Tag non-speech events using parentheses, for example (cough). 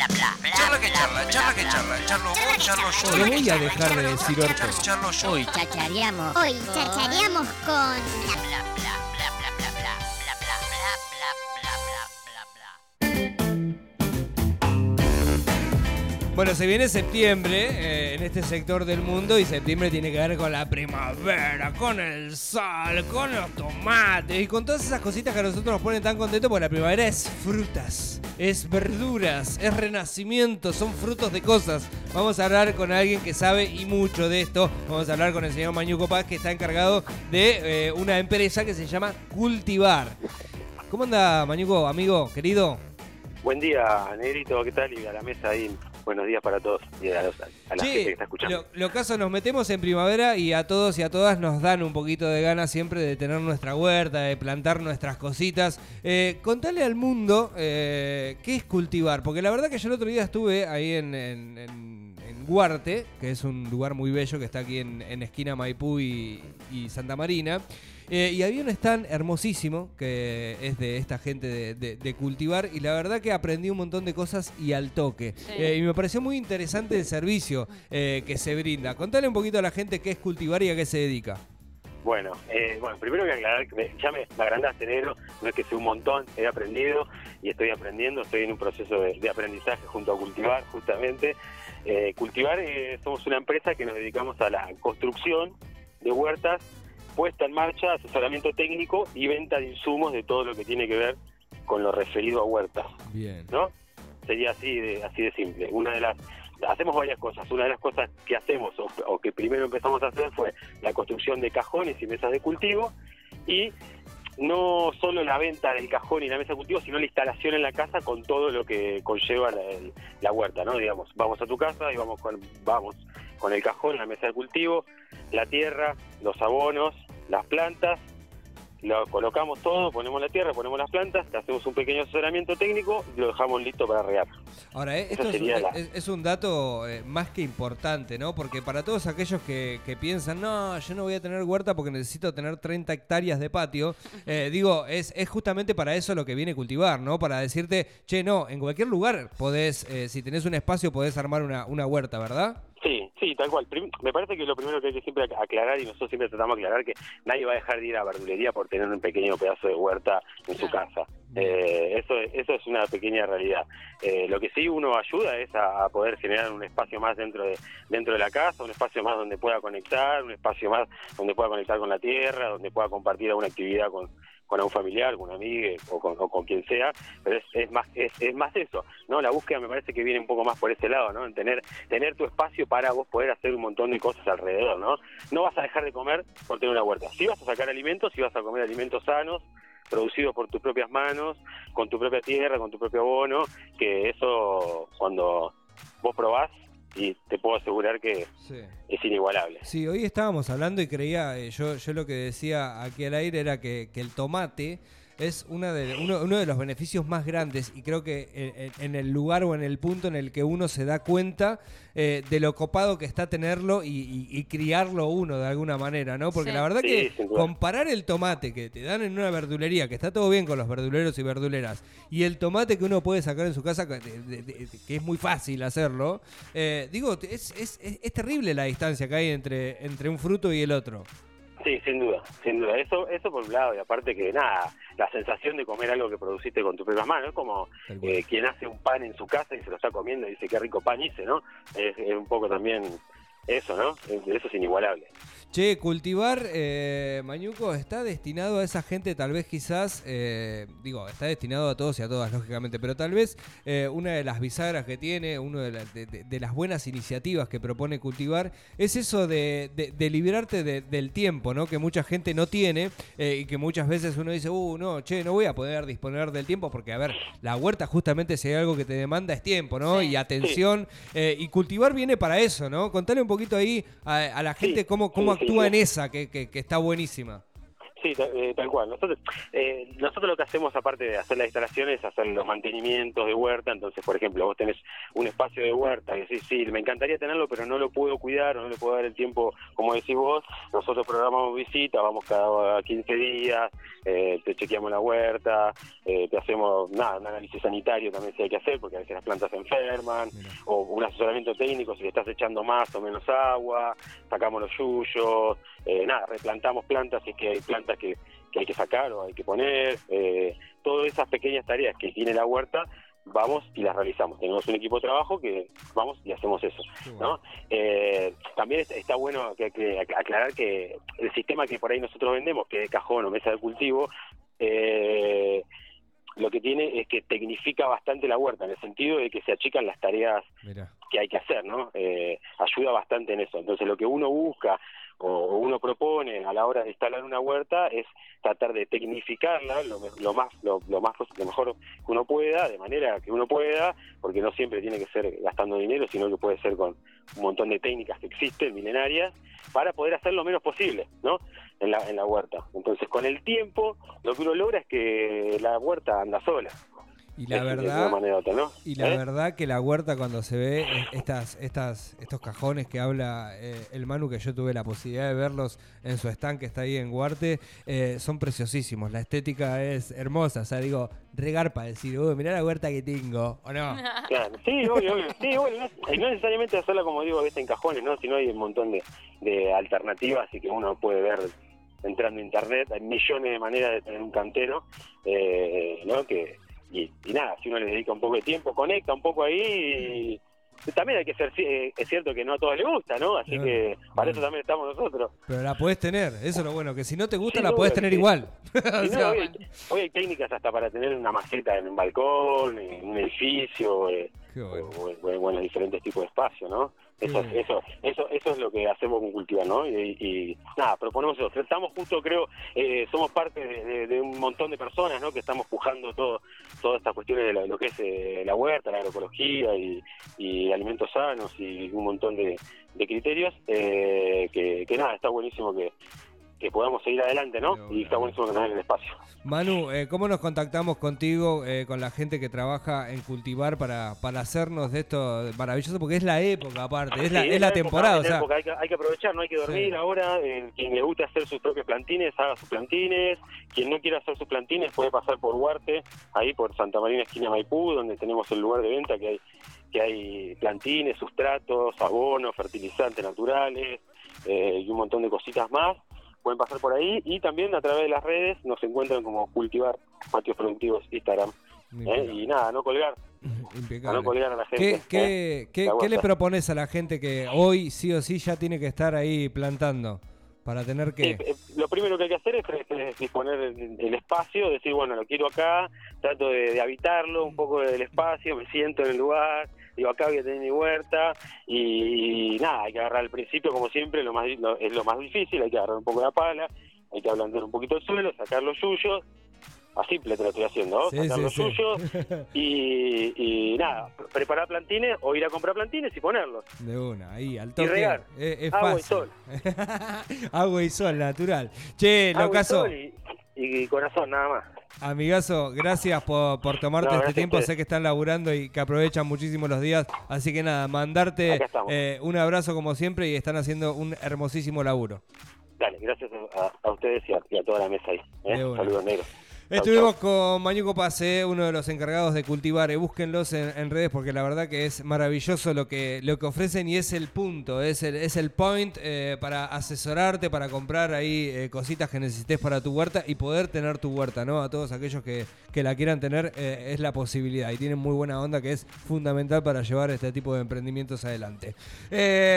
Charla que charla, charla que charla, charlo vos, charlo yo. No voy a dejar de decir orto. Charlo yo. Hoy chachareamos. Hoy chachareamos con Bueno, se viene septiembre eh, en este sector del mundo y septiembre tiene que ver con la primavera, con el sol, con los tomates y con todas esas cositas que a nosotros nos ponen tan contentos porque la primavera es frutas, es verduras, es renacimiento, son frutos de cosas. Vamos a hablar con alguien que sabe y mucho de esto. Vamos a hablar con el señor Mañuco Paz que está encargado de eh, una empresa que se llama Cultivar. ¿Cómo anda Mañuco, amigo, querido? Buen día, Negrito, ¿qué tal? Y a la mesa ahí, buenos días para todos y a, los- a la Sí, gente que está escuchando. Lo, lo caso, nos metemos en primavera y a todos y a todas nos dan un poquito de ganas siempre de tener nuestra huerta, de plantar nuestras cositas. Eh, contale al mundo eh, qué es cultivar, porque la verdad que yo el otro día estuve ahí en, en, en- en Huarte, que es un lugar muy bello que está aquí en, en esquina Maipú y, y Santa Marina. Eh, y había un stand hermosísimo que es de esta gente de, de- de cultivar y la verdad que aprendí un montón de cosas y al toque. Eh, y me pareció muy interesante el servicio eh, que se brinda. Contale un poquito a la gente qué es cultivar y a qué se dedica. Bueno, eh, bueno, primero que aclarar que me, ya me, me agrandaste, Negro, no es que sé un montón, he aprendido y estoy aprendiendo, estoy en un proceso de, de aprendizaje junto a Cultivar, justamente. Eh, Cultivar, eh, somos una empresa que nos dedicamos a la construcción de huertas, puesta en marcha, asesoramiento técnico y venta de insumos de todo lo que tiene que ver con lo referido a huertas. Bien. ¿no? Sería así de, así de simple. Una de las hacemos varias cosas. Una de las cosas que hacemos o, que primero empezamos a hacer fue la construcción de cajones y mesas de cultivo y no solo la venta del cajón y la mesa de cultivo, sino la instalación en la casa con todo lo que conlleva la, la huerta, ¿no? Digamos, vamos a tu casa y vamos con, vamos con el cajón, la mesa de cultivo, la tierra, los abonos, las plantas, lo colocamos todo, ponemos la tierra, ponemos las plantas, hacemos un pequeño asesoramiento técnico y lo dejamos listo para regar. Ahora, eh, Esa esto es, sería la- es- es un dato eh, más que importante, ¿no? Porque para todos aquellos que, que piensan, no, yo no voy a tener huerta porque necesito tener 30 hectáreas de patio, (laughs) eh, digo, es, es justamente para eso lo que viene cultivar, ¿no? Para decirte, che, no, en cualquier lugar podés, eh, si tenés un espacio, podés armar una, una huerta, ¿verdad? Sí, tal cual. Me parece que lo primero que hay que siempre ac- aclarar, y nosotros siempre tratamos de aclarar, que nadie va a dejar de ir a verdulería por tener un pequeño pedazo de huerta en su casa. Eh, eso, es- eso es una pequeña realidad. Eh, lo que sí uno ayuda es a, a poder generar un espacio más dentro de, dentro de la casa, un espacio más donde pueda conectar, un espacio más donde pueda conectar con la tierra, donde pueda compartir alguna actividad con, con algún familiar, con un amigo o con, o con quien sea, pero es, es más es, es más eso, ¿no? La búsqueda me parece que viene un poco más por ese lado, ¿no? En tener tener tu espacio para vos poder hacer un montón de cosas alrededor, ¿no? No vas a dejar de comer por tener una huerta. Sí vas a sacar alimentos, sí vas a comer alimentos sanos, producidos por tus propias manos, con tu propia tierra, con tu propio abono, que eso cuando vos probás y te puedo asegurar que Sí. es inigualable. Sí, hoy estábamos hablando y creía, eh, yo, yo lo que decía aquí al aire era que, que el tomate es una de, uno, uno de los beneficios más grandes y creo que en, el lugar o en el punto en el que uno se da cuenta eh, de lo copado que está tenerlo y, y- y criarlo uno de alguna manera, ¿no? Porque Sí. la verdad Sí, que comparar el tomate que te dan en una verdulería, que está todo bien con los verduleros y verduleras, y el tomate que uno puede sacar en su casa, que, de- de- de- que es muy fácil hacerlo, eh, digo, es, es- es- es terrible la distancia que hay entre, entre un fruto y el otro. Sí, sin duda, sin duda. Eso, eso por un lado, y aparte que nada, la sensación de comer algo que produciste con tus propias manos, es como eh, quien hace un pan en su casa y se lo está comiendo y dice qué rico pan hice, ¿no? Es, es un poco también eso, ¿no? Es- Eso es inigualable. Che, cultivar eh, Mañuco está destinado a esa gente, tal vez quizás, eh, digo, está destinado a todos y a todas, lógicamente, pero tal vez eh, una de las bisagras que tiene, una de, la- de- de- de las buenas iniciativas que propone cultivar, es eso de, de- liberarte de- del tiempo, ¿no? Que mucha gente no tiene y que muchas veces uno dice, uh, no, che, no voy a poder disponer del tiempo porque, a ver, la huerta justamente si hay algo que te demanda es tiempo, ¿no? Sí. Y atención, y cultivar viene para eso, ¿no? Contale un poquito ahí a, a la gente Sí, cómo, cómo sí, actúa sí. en esa, que, que- que está buenísima. Sí, eh, tal cual. Nosotros, eh, nosotros lo que hacemos, aparte de hacer las instalaciones, es hacer los mantenimientos de huerta. Entonces, por ejemplo, vos tenés un espacio de huerta y decís, sí, me encantaría tenerlo, pero no lo puedo cuidar o no le puedo dar el tiempo, como decís vos. Nosotros programamos visitas, vamos cada 15 días, eh, te chequeamos la huerta, eh, te hacemos nada, un análisis sanitario también si hay que hacer, porque a veces las plantas se enferman, Mira. o un asesoramiento técnico si le estás echando más o menos agua, sacamos los yuyos, eh, nada, replantamos plantas si es que hay plantas que, que hay que sacar o hay que poner, eh, todas esas pequeñas tareas que tiene la huerta, vamos y las realizamos. Tenemos un equipo de trabajo que vamos y hacemos eso. Eh, también es- está bueno aclarar que el sistema que por ahí nosotros vendemos, que es cajón o mesa de cultivo, eh, lo que tiene es que tecnifica bastante la huerta, en el sentido de que se achican las tareas Mira. que hay que hacer, ¿no? Eh, ayuda bastante en eso. Entonces, lo que uno busca o, uno propone a la hora de instalar una huerta es tratar de tecnificarla lo, lo más lo, lo más lo mejor que uno pueda, de manera que uno pueda, porque no siempre tiene que ser gastando dinero, sino que puede ser con un montón de técnicas que existen, milenarias, para poder hacer lo menos posible, ¿no? En la, en la huerta. Entonces, con el tiempo, lo que uno logra es que la huerta anda sola. Y la verdad, y la ¿Eh? verdad que la huerta cuando se ve eh, estas, estas, estos cajones que habla eh, el Manu, que yo tuve la posibilidad de verlos en su stand que está ahí en Guarte, eh, son preciosísimos. La estética es hermosa. O sea, digo, regar para decir, uy, mirá la huerta que tengo. ¿O no? (laughs) Claro, sí, obvio, obvio. Sí, bueno, no, y no necesariamente hacerla como digo a veces en cajones, ¿no? Sino hay un montón de, de alternativas y que uno puede ver entrando a internet, hay millones de maneras de tener un cantero, eh, ¿no? Que, y, y nada, si uno le dedica un poco de tiempo, conecta un poco ahí y también hay que ser, eh, es cierto que no a todos les gusta, ¿no? Así Claro, que para claro. eso también estamos nosotros. Pero la podés tener, eso es lo bueno, que si no te gusta la podés que tener sí. igual. (laughs) O no, hoy, hay, hoy hay técnicas hasta para tener una maceta en un balcón, en un edificio, eh, bueno. o, o- o en los diferentes tipos de espacios, ¿no? Eso, Sí. eso, eso, eso es lo que hacemos con Cultivar, ¿no? Y, y, nada, proponemos eso. Estamos justo, creo, eh, somos parte de, de- de un montón de personas, ¿no? Que estamos pujando todo, todas estas cuestiones de lo, lo que es eh, la huerta, la agroecología y, y alimentos sanos y un montón de, de criterios. eh, que, que nada, está buenísimo que, que podamos seguir adelante, ¿no? Pero, Y está buenísimo que nos den el espacio. Manu, eh, ¿cómo nos contactamos contigo, eh, con la gente que trabaja en cultivar para, para hacernos de esto maravilloso? Porque es la época aparte, es la, Sí, es la temporada, o es la sea, época, hay, que, hay que aprovechar, no hay que dormir Sí. ahora. eh, quien le gusta hacer sus propios plantines, haga sus plantines. Quien no quiera hacer sus plantines puede pasar por Huarte, ahí por Santa Marina, esquina Maipú, donde tenemos el lugar de venta que hay que hay plantines, sustratos, abonos, fertilizantes naturales eh, y un montón de cositas más. Pueden pasar por ahí y también a través de las redes nos encuentran como Cultivar Patios Productivos Instagram. ¿eh? Y nada, no colgar, a impecable. no colgar a la gente. ¿Qué, ¿eh? qué, qué- le propones a la gente que hoy sí o sí ya tiene que estar ahí plantando? Para tener que... eh, lo primero que hay que hacer es, disponer el, espacio, decir, bueno, lo quiero acá, trato de, de habitarlo, un poco del espacio, me siento en el lugar, digo, acá voy a tener mi huerta y, nada, hay que agarrar al principio, como siempre, lo más lo- es lo más difícil, hay que agarrar un poco la pala, hay que ablandar un poquito el suelo, sacar los yuyos, así te lo estoy haciendo, ¿no? Sí, sacar sí, los sí. yuyos (laughs) y, y nada, preparar plantines o ir a comprar plantines y ponerlos. De una, ahí, al toque. regar. Es, es Agua y sol. (laughs) Agua y sol, natural. Che, Agua y locaso, sol y, y corazón, nada más. amigazo, gracias por, por tomarte No, este tiempo. Sé que están laburando y que aprovechan muchísimo los días. Así que nada, mandarte eh, un abrazo como siempre y están haciendo un hermosísimo laburo. Dale, gracias a, a ustedes y a, y a toda la mesa ahí. ¿eh? Saludos, negro. Estuvimos con Mañuco Pase, uno de los encargados de cultivar. eh, búsquenlos en, en redes porque la verdad que es maravilloso lo que, lo que ofrecen y es el punto, es el, es el point eh, para asesorarte, para comprar ahí eh, cositas que necesites para tu huerta y poder tener tu huerta, ¿no? A todos aquellos que, que la quieran tener eh, es la posibilidad y tienen muy buena onda que es fundamental para llevar este tipo de emprendimientos adelante. Eh,